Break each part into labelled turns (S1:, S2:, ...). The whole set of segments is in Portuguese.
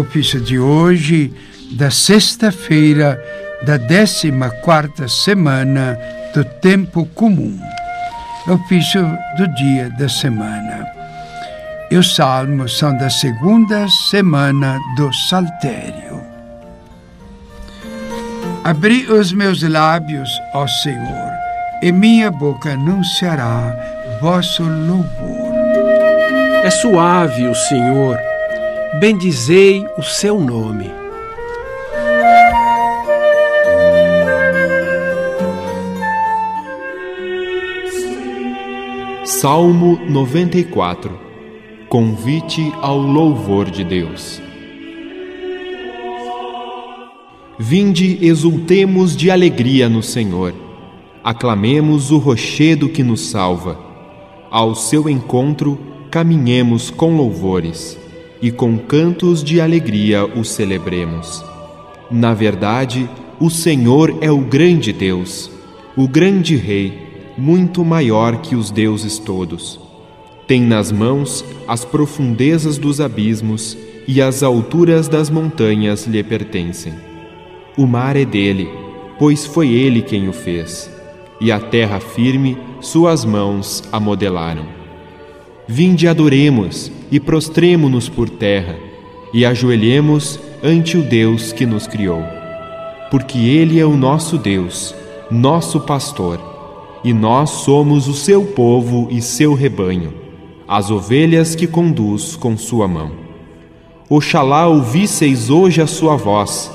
S1: ofício de hoje, da sexta-feira da décima quarta semana do tempo comum. Ofício do dia da semana. E os salmos são da segunda semana do Saltério. Abri os meus lábios, ó Senhor, e minha boca anunciará vosso louvor.
S2: É suave o Senhor, bendizei o seu nome.
S3: Salmo 94 Convite ao louvor de Deus. Vinde, exultemos de alegria no Senhor. Aclamemos o rochedo que nos salva. Ao seu encontro, caminhemos com louvores e com cantos de alegria o celebremos. Na verdade, o Senhor é o grande Deus, o grande Rei muito maior que os deuses todos. Tem nas mãos as profundezas dos abismos e as alturas das montanhas lhe pertencem. O mar é dele, pois foi ele quem o fez, e a terra firme suas mãos a modelaram. Vinde adoremos e prostremo-nos por terra, e ajoelhemos ante o Deus que nos criou. Porque Ele é o nosso Deus, nosso pastor e nós somos o seu povo e seu rebanho, as ovelhas que conduz com sua mão. Oxalá ouvisseis hoje a sua voz.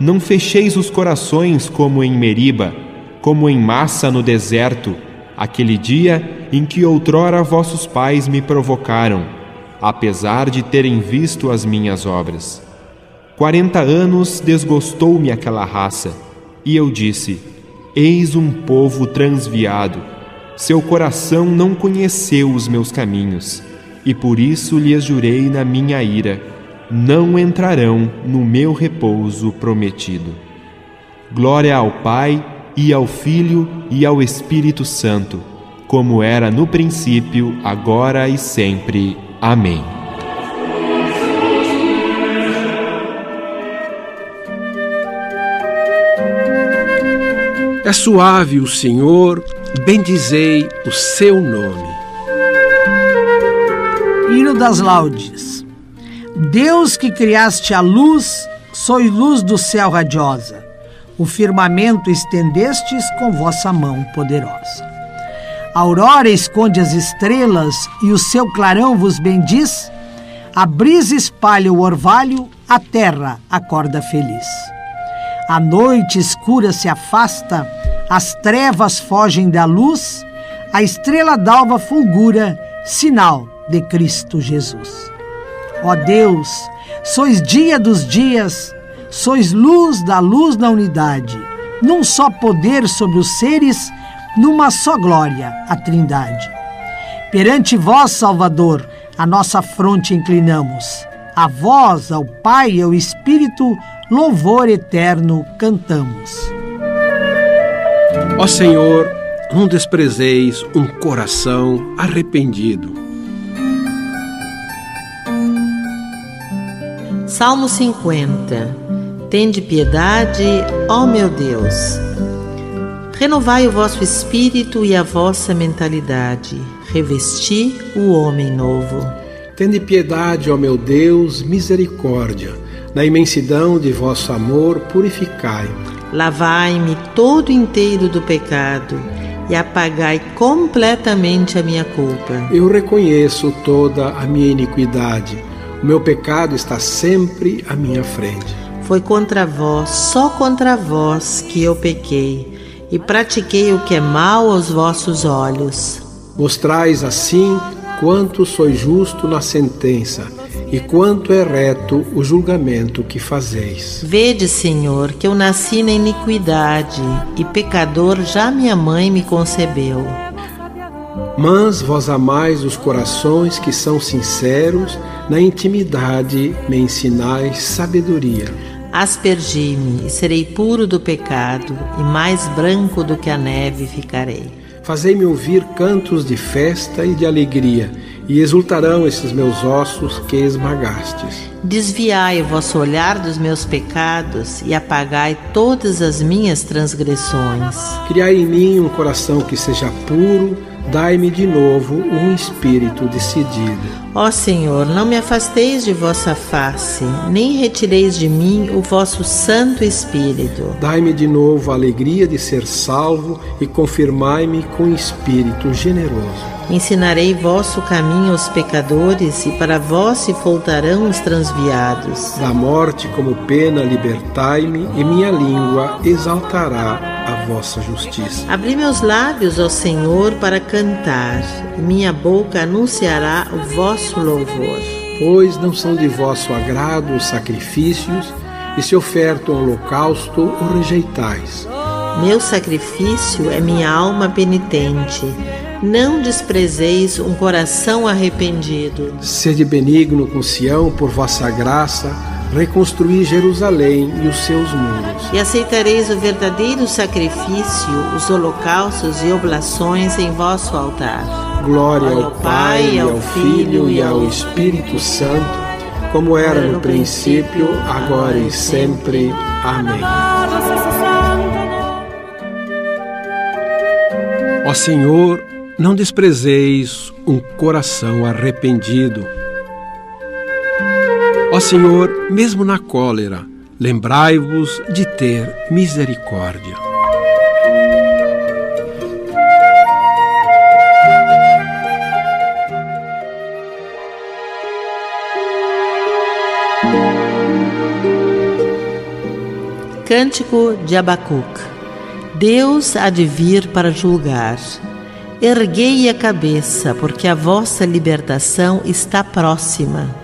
S3: Não fecheis os corações como em Meriba, como em massa no deserto, aquele dia em que outrora vossos pais me provocaram, apesar de terem visto as minhas obras. Quarenta anos desgostou-me aquela raça, e eu disse: Eis um povo transviado. Seu coração não conheceu os meus caminhos, e por isso lhes jurei na minha ira: não entrarão no meu repouso prometido. Glória ao Pai, e ao Filho, e ao Espírito Santo, como era no princípio, agora e sempre. Amém.
S2: É suave o Senhor, bendizei o seu nome.
S4: Hino das Laudes. Deus que criaste a luz, sois luz do céu radiosa. O firmamento estendestes com vossa mão poderosa. A aurora esconde as estrelas e o seu clarão vos bendiz. A brisa espalha o orvalho, a terra acorda feliz. A noite escura se afasta, as trevas fogem da luz, a estrela d'alva fulgura, sinal de Cristo Jesus. Ó Deus, sois dia dos dias, sois luz da luz na unidade, num só poder sobre os seres, numa só glória, a Trindade. Perante vós, Salvador, a nossa fronte inclinamos. A vós, ao Pai e ao Espírito, louvor eterno cantamos.
S2: Ó Senhor, não desprezeis um coração arrependido.
S5: Salmo 50 Tende piedade, ó meu Deus. Renovai o vosso espírito e a vossa mentalidade. Revesti o homem novo.
S2: Tende piedade, ó meu Deus, misericórdia na imensidão de vosso amor, purificai-me.
S5: Lavai-me todo inteiro do pecado e apagai completamente a minha culpa.
S2: Eu reconheço toda a minha iniquidade. O meu pecado está sempre à minha frente.
S5: Foi contra vós, só contra vós, que eu pequei e pratiquei o que é mal aos vossos olhos.
S2: Mostrais assim quanto sois justo na sentença e quanto é reto o julgamento que fazeis.
S5: Vede, Senhor, que eu nasci na iniquidade, e pecador já minha mãe me concebeu.
S2: Mas vós amais os corações que são sinceros, na intimidade me ensinais sabedoria.
S5: Aspergi-me e serei puro do pecado, e mais branco do que a neve ficarei.
S2: Fazei-me ouvir cantos de festa e de alegria, e exultarão esses meus ossos que esmagastes.
S5: Desviai o vosso olhar dos meus pecados e apagai todas as minhas transgressões.
S2: Criai em mim um coração que seja puro dai-me de novo um espírito decidido.
S5: Ó Senhor, não me afasteis de vossa face, nem retireis de mim o vosso Santo Espírito.
S2: Dai-me de novo a alegria de ser salvo e confirmai-me com espírito generoso.
S5: Ensinarei vosso caminho aos pecadores, e para vós se voltarão os transviados.
S2: Da morte como pena libertai-me, e minha língua exaltará vossa justiça.
S5: Abri meus lábios, ó Senhor, para cantar, minha boca anunciará o vosso louvor.
S2: Pois não são de vosso agrado os sacrifícios, e se oferta um holocausto, o rejeitais.
S5: Meu sacrifício é minha alma penitente. Não desprezeis um coração arrependido.
S2: Sede benigno com Sião por vossa graça reconstruir Jerusalém e os seus muros.
S5: E aceitareis o verdadeiro sacrifício, os holocaustos e oblações em vosso altar.
S2: Glória ao Pai, ao Filho e ao Espírito Santo, como era no princípio, agora e sempre. Amém. Ó Senhor, não desprezeis um coração arrependido Ó Senhor, mesmo na cólera, lembrai-vos de ter misericórdia.
S5: Cântico de Abacuc Deus há de vir para julgar. Erguei a cabeça, porque a vossa libertação está próxima.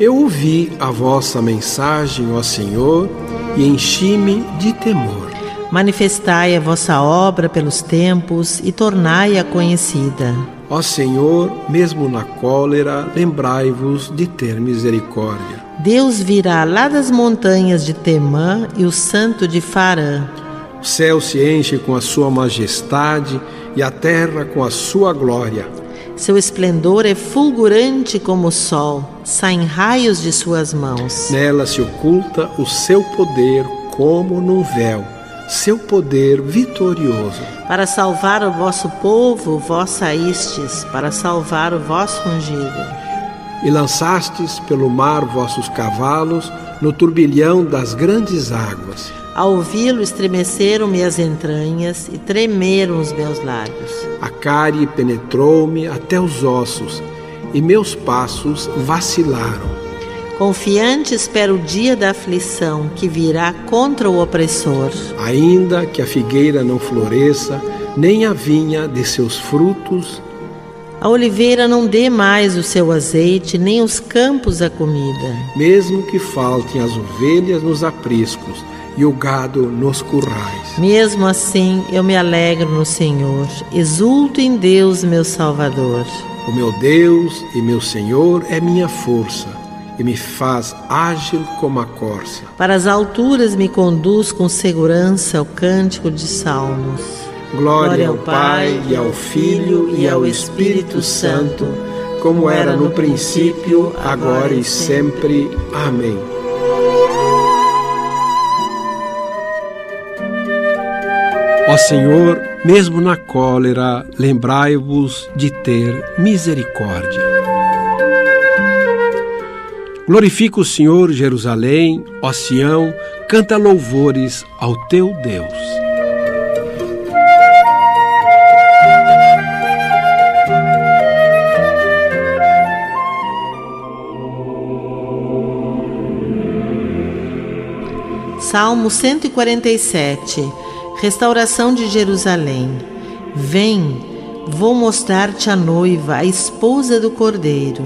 S2: Eu ouvi a vossa mensagem, ó Senhor, e enchi-me de temor.
S5: Manifestai a vossa obra pelos tempos e tornai-a conhecida.
S2: Ó Senhor, mesmo na cólera, lembrai-vos de ter misericórdia.
S5: Deus virá lá das montanhas de Temã e o santo de Farã.
S2: O céu se enche com a sua majestade e a terra com a sua glória.
S5: Seu esplendor é fulgurante como o sol, saem raios de suas mãos.
S2: Nela se oculta o seu poder como num véu, seu poder vitorioso.
S5: Para salvar o vosso povo, vós saístes, para salvar o vosso ungido.
S2: E lançastes pelo mar vossos cavalos no turbilhão das grandes águas.
S5: Ao ouvi-lo, estremeceram-me as entranhas e tremeram os meus lábios.
S2: A cárie penetrou-me até os ossos e meus passos vacilaram.
S5: Confiante espero o dia da aflição que virá contra o opressor.
S2: Ainda que a figueira não floresça, nem a vinha de seus frutos,
S5: a oliveira não dê mais o seu azeite, nem os campos a comida.
S2: Mesmo que faltem as ovelhas nos apriscos e o gado nos currais.
S5: Mesmo assim, eu me alegro no Senhor, exulto em Deus, meu Salvador.
S2: O meu Deus e meu Senhor é minha força e me faz ágil como a corça.
S5: Para as alturas me conduz com segurança o cântico de salmos.
S2: Glória, Glória ao Pai e ao Filho e ao Espírito Santo, como era no princípio, agora e sempre. Amém. Senhor, mesmo na cólera, lembrai-vos de ter misericórdia. Glorifica o Senhor, Jerusalém, ó Sião, canta louvores ao teu Deus.
S5: Salmo 147 Restauração de Jerusalém. Vem, vou mostrar-te a noiva, a esposa do Cordeiro.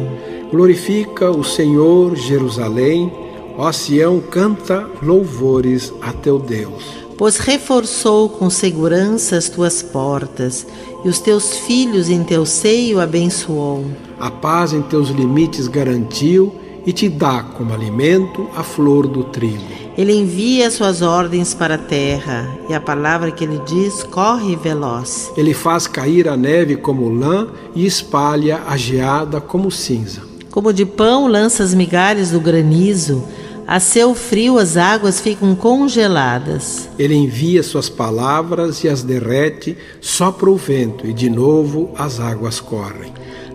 S2: Glorifica o Senhor, Jerusalém. Ó Sião, canta louvores a teu Deus.
S5: Pois reforçou com segurança as tuas portas, e os teus filhos em teu seio abençoou.
S2: A paz em teus limites garantiu, e te dá como alimento a flor do trigo.
S5: Ele envia suas ordens para a terra, e a palavra que ele diz corre veloz.
S2: Ele faz cair a neve como lã e espalha a geada como cinza.
S5: Como de pão lança as migalhas do granizo, a seu frio as águas ficam congeladas.
S2: Ele envia suas palavras e as derrete, sopra o vento e de novo as águas correm.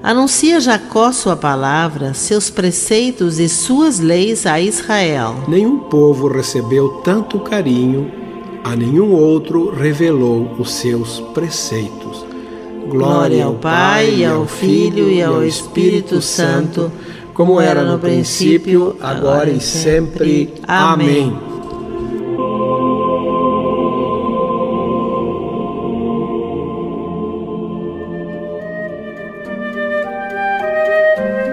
S5: Anuncia Jacó sua palavra, seus preceitos e suas leis a Israel.
S2: Nenhum povo recebeu tanto carinho, a nenhum outro revelou os seus preceitos.
S5: Glória ao Pai, ao Filho e ao Espírito Santo,
S2: como era no princípio, agora e sempre. Amém.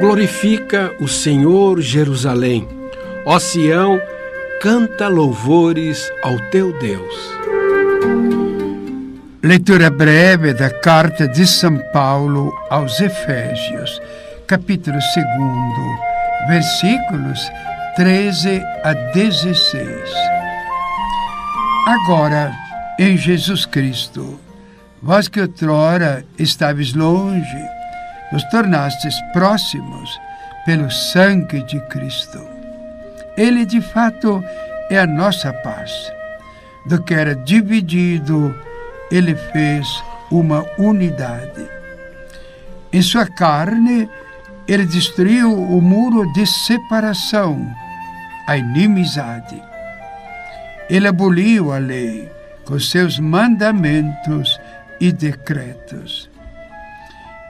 S2: Glorifica o Senhor Jerusalém. Ó Sião, canta louvores ao teu Deus.
S1: Leitura breve da carta de São Paulo aos Efésios, capítulo 2, versículos 13 a 16. Agora, em Jesus Cristo, vós que outrora estáveis longe, nos tornastes próximos pelo sangue de Cristo. Ele, de fato, é a nossa paz. Do que era dividido, ele fez uma unidade. Em sua carne, ele destruiu o muro de separação, a inimizade. Ele aboliu a lei com seus mandamentos e decretos.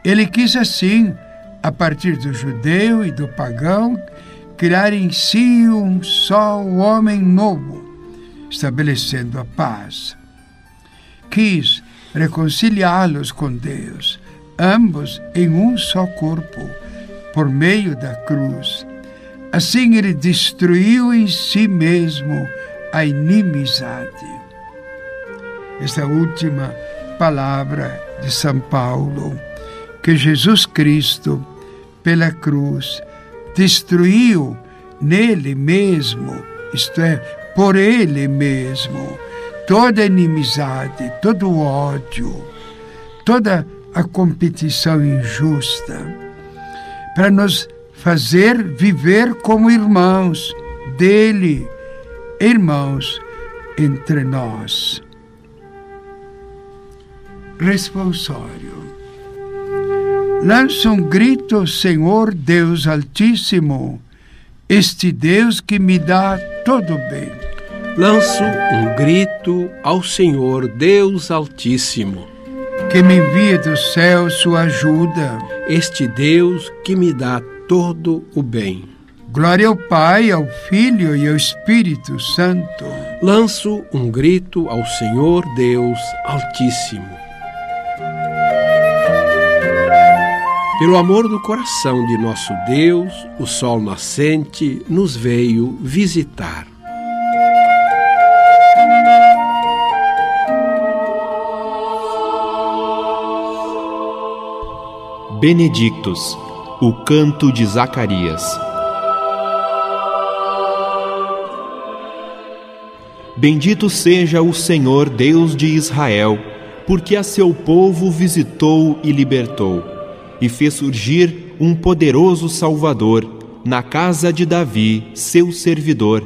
S1: Ele quis assim, a partir do judeu e do pagão, criar em si um só homem novo, estabelecendo a paz. Quis reconciliá-los com Deus, ambos em um só corpo, por meio da cruz. Assim ele destruiu em si mesmo a inimizade. Esta última palavra de São Paulo que Jesus Cristo, pela cruz, destruiu nele mesmo, isto é, por ele mesmo, toda inimizade, todo o ódio, toda a competição injusta, para nos fazer viver como irmãos dele, irmãos entre nós. Responsório lança um grito, Senhor Deus Altíssimo, este Deus que me dá todo bem.
S2: Lanço um grito ao Senhor Deus Altíssimo,
S1: que me envia do céu sua ajuda.
S2: Este Deus que me dá todo o bem.
S1: Glória ao Pai, ao Filho e ao Espírito Santo.
S2: Lanço um grito ao Senhor Deus Altíssimo Pelo amor do coração de nosso Deus, o sol nascente nos veio visitar.
S3: Benedictus, o canto de Zacarias. Bendito seja o Senhor Deus de Israel, porque a seu povo visitou e libertou e fez surgir um poderoso Salvador na casa de Davi, seu servidor,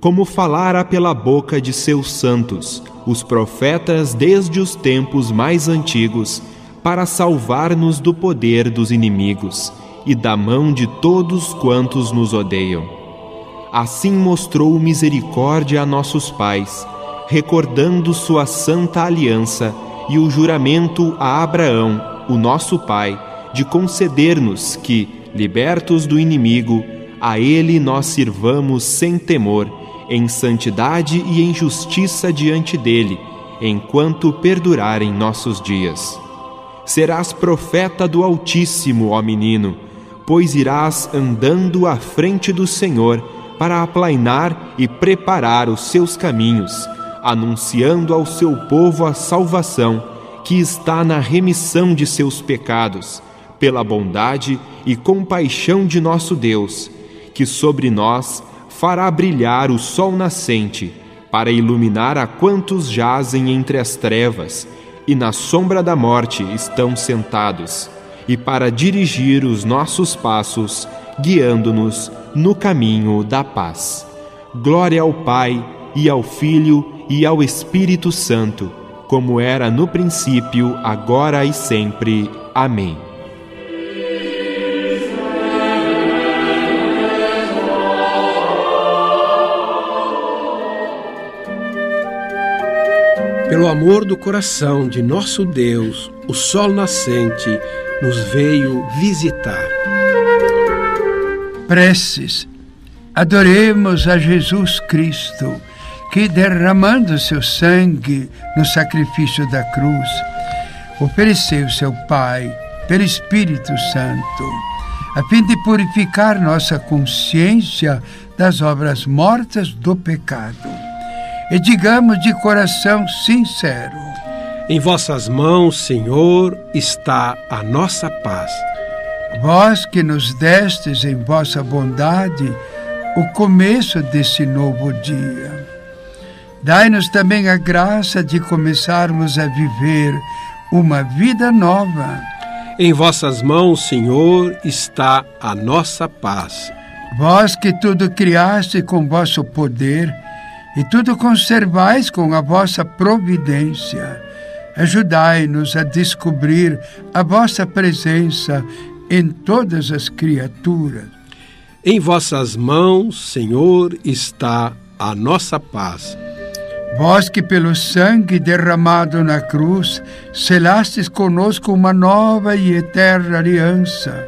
S3: como falara pela boca de seus santos, os profetas desde os tempos mais antigos, para salvar-nos do poder dos inimigos e da mão de todos quantos nos odeiam. Assim mostrou misericórdia a nossos pais, recordando sua santa aliança e o juramento a Abraão, o nosso pai, de conceder-nos que, libertos do inimigo, a Ele nós sirvamos sem temor, em santidade e em justiça diante dele, enquanto perdurarem nossos dias. Serás profeta do Altíssimo, ó menino, pois irás andando à frente do Senhor para aplainar e preparar os seus caminhos, anunciando ao seu povo a salvação que está na remissão de seus pecados pela bondade e compaixão de nosso Deus, que sobre nós fará brilhar o sol nascente, para iluminar a quantos jazem entre as trevas e na sombra da morte estão sentados, e para dirigir os nossos passos, guiando-nos no caminho da paz. Glória ao Pai, e ao Filho, e ao Espírito Santo, como era no princípio, agora e sempre. Amém.
S2: Pelo amor do coração de nosso Deus, o sol nascente nos veio visitar.
S1: Preces. Adoremos a Jesus Cristo, que derramando seu sangue no sacrifício da cruz, ofereceu seu Pai pelo Espírito Santo, a fim de purificar nossa consciência das obras mortas do pecado e digamos de coração sincero:
S2: Em vossas mãos, Senhor, está a nossa paz.
S1: Vós que nos destes em vossa bondade o começo desse novo dia. Dai-nos também a graça de começarmos a viver uma vida nova.
S2: Em vossas mãos, Senhor, está a nossa paz.
S1: Vós que tudo criaste com vosso poder, e tudo conservais com a vossa providência. Ajudai-nos a descobrir a vossa presença em todas as criaturas.
S2: Em vossas mãos, Senhor, está a nossa paz.
S1: Vós que pelo sangue derramado na cruz selastes conosco uma nova e eterna aliança,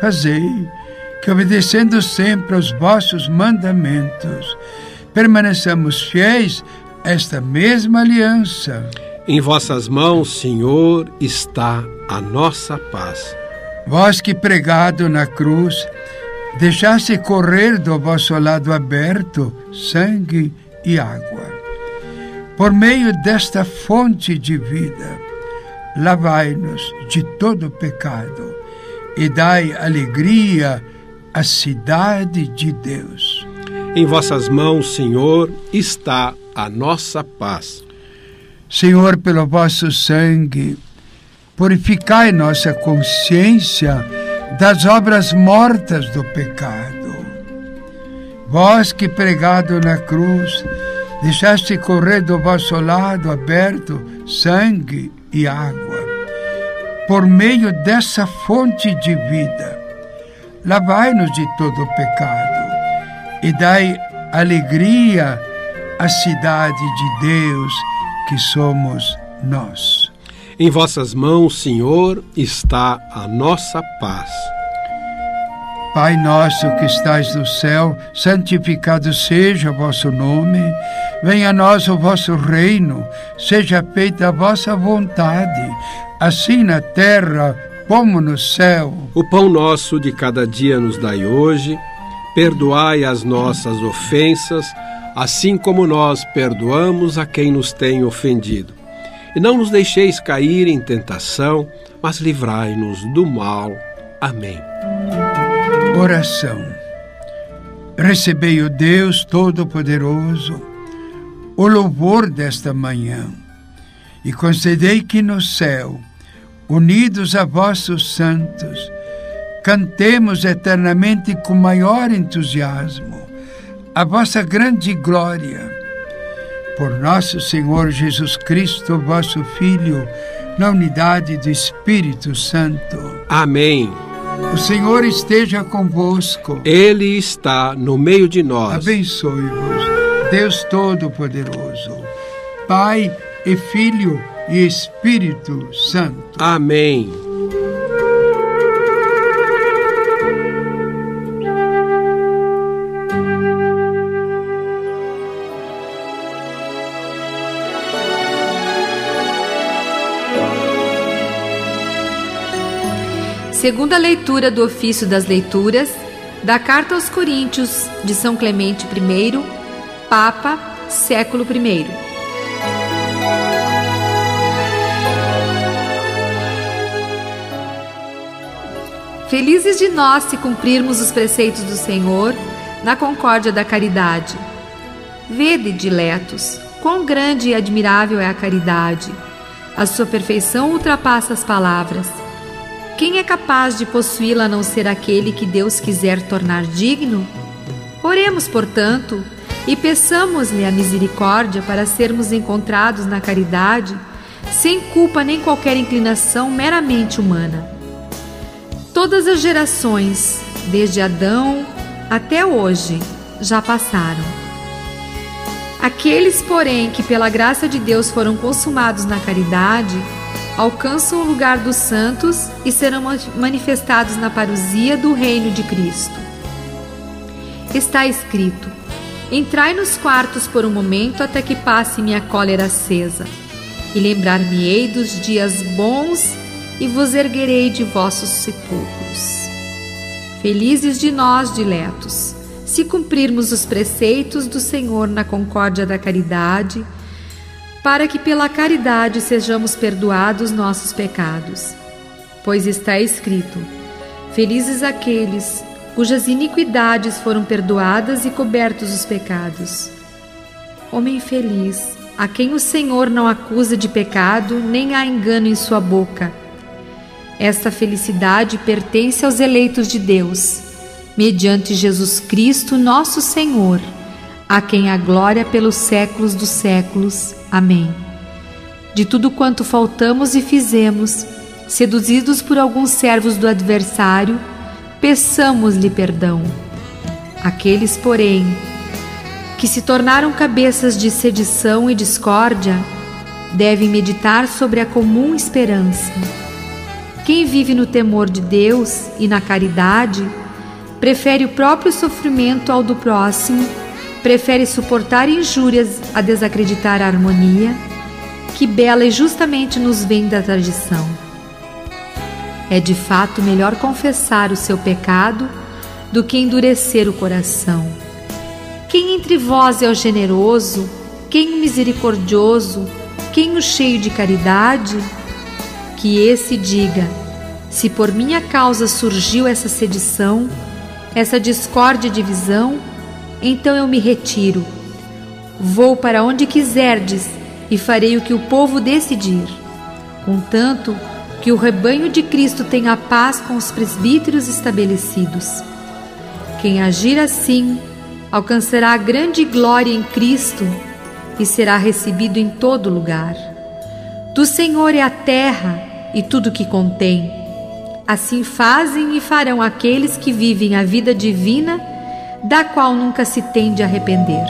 S1: fazei que, obedecendo sempre aos vossos mandamentos, permaneçamos fiéis a esta mesma aliança.
S2: Em vossas mãos, Senhor, está a nossa paz.
S1: Vós que pregado na cruz, deixaste correr do vosso lado aberto sangue e água. Por meio desta fonte de vida, lavai-nos de todo pecado e dai alegria à cidade de Deus.
S2: Em vossas mãos, Senhor, está a nossa paz.
S1: Senhor, pelo vosso sangue, purificai nossa consciência das obras mortas do pecado. Vós que pregado na cruz, deixaste correr do vosso lado aberto sangue e água. Por meio dessa fonte de vida, lavai-nos de todo o pecado e dai alegria à cidade de Deus que somos nós.
S2: Em vossas mãos, Senhor, está a nossa paz.
S1: Pai nosso que estais no céu, santificado seja o vosso nome. Venha a nós o vosso reino. Seja feita a vossa vontade, assim na terra como no céu.
S2: O pão nosso de cada dia nos dai hoje Perdoai as nossas ofensas, assim como nós perdoamos a quem nos tem ofendido. E não nos deixeis cair em tentação, mas livrai-nos do mal. Amém.
S1: Oração. Recebei o Deus Todo-Poderoso, o louvor desta manhã, e concedei que no céu, unidos a vossos santos, cantemos eternamente com maior entusiasmo a vossa grande glória. Por nosso Senhor Jesus Cristo, vosso Filho, na unidade do Espírito Santo.
S2: Amém.
S1: O Senhor esteja convosco.
S2: Ele está no meio de nós.
S1: Abençoe-vos, Deus Todo-Poderoso, Pai e Filho e Espírito Santo.
S2: Amém.
S6: Segunda leitura do ofício das leituras da Carta aos Coríntios de São Clemente I, Papa, século I. Felizes de nós se cumprirmos os preceitos do Senhor na concórdia da caridade. Vede, diletos, quão grande e admirável é a caridade. A sua perfeição ultrapassa as palavras. Quem é capaz de possuí-la a não ser aquele que Deus quiser tornar digno? Oremos, portanto, e peçamos-lhe a misericórdia para sermos encontrados na caridade, sem culpa nem qualquer inclinação meramente humana. Todas as gerações, desde Adão até hoje, já passaram. Aqueles, porém, que pela graça de Deus foram consumados na caridade, alcançam o lugar dos santos e serão manifestados na parousia do reino de Cristo. Está escrito: Entrai nos quartos por um momento até que passe minha cólera acesa, e lembrar-me-ei dos dias bons e vos erguerei de vossos sepulcros. Felizes de nós, diletos, se cumprirmos os preceitos do Senhor na concórdia da caridade, para que pela caridade sejamos perdoados nossos pecados. Pois está escrito: Felizes aqueles cujas iniquidades foram perdoadas e cobertos os pecados. Homem feliz, a quem o Senhor não acusa de pecado, nem há engano em sua boca. Esta felicidade pertence aos eleitos de Deus, mediante Jesus Cristo, nosso Senhor, a quem a glória pelos séculos dos séculos. Amém. De tudo quanto faltamos e fizemos, seduzidos por alguns servos do adversário, peçamos-lhe perdão. Aqueles, porém, que se tornaram cabeças de sedição e discórdia, devem meditar sobre a comum esperança. Quem vive no temor de Deus e na caridade, prefere o próprio sofrimento ao do próximo, prefere suportar injúrias a desacreditar a harmonia, que bela e justamente nos vem da tradição. É de fato melhor confessar o seu pecado do que endurecer o coração. Quem entre vós é o generoso, quem o misericordioso, quem o cheio de caridade? Que esse diga: se por minha causa surgiu essa sedição, essa discórdia e divisão, então eu me retiro. Vou para onde quiserdes e farei o que o povo decidir. Contanto, que o rebanho de Cristo tenha paz com os presbíteros estabelecidos. Quem agir assim alcançará grande glória em Cristo e será recebido em todo lugar. Do Senhor é a terra e tudo que contém. Assim fazem e farão aqueles que vivem a vida divina, da qual nunca se tem de arrepender.